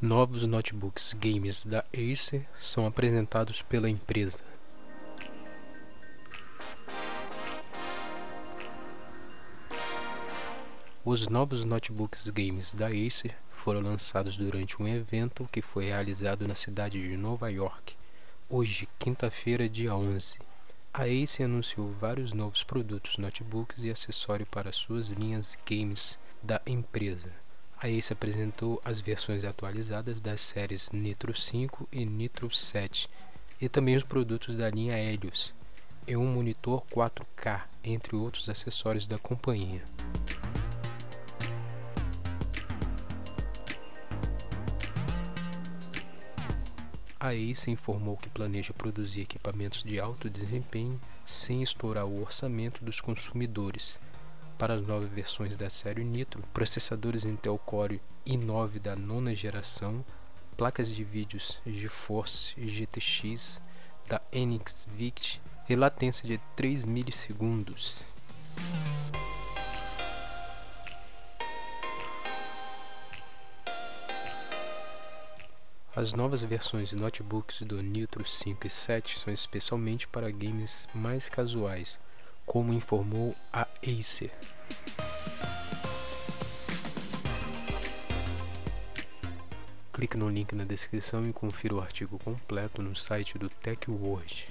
Novos notebooks games da Acer são apresentados pela empresa. Os novos notebooks games da Acer foram lançados durante um evento que foi realizado na cidade de Nova York, hoje, quinta-feira, dia 11. A Acer anunciou vários novos produtos, notebooks e acessórios para suas linhas games da empresa. A Ace apresentou as versões atualizadas das séries Nitro 5 e Nitro 7 e também os produtos da linha Helios e um monitor 4K, entre outros acessórios da companhia. A Ace informou que planeja produzir equipamentos de alto desempenho sem estourar o orçamento dos consumidores para as novas versões da série Nitro, processadores Intel Core i9 da nona geração, placas de vídeos GeForce GTX da NXVIC e latência de 3 milissegundos. As novas versões de notebooks do Nitro 5 e 7 são especialmente para games mais casuais, como informou a Acer. Clique no link na descrição e confira o artigo completo no site do TechWord.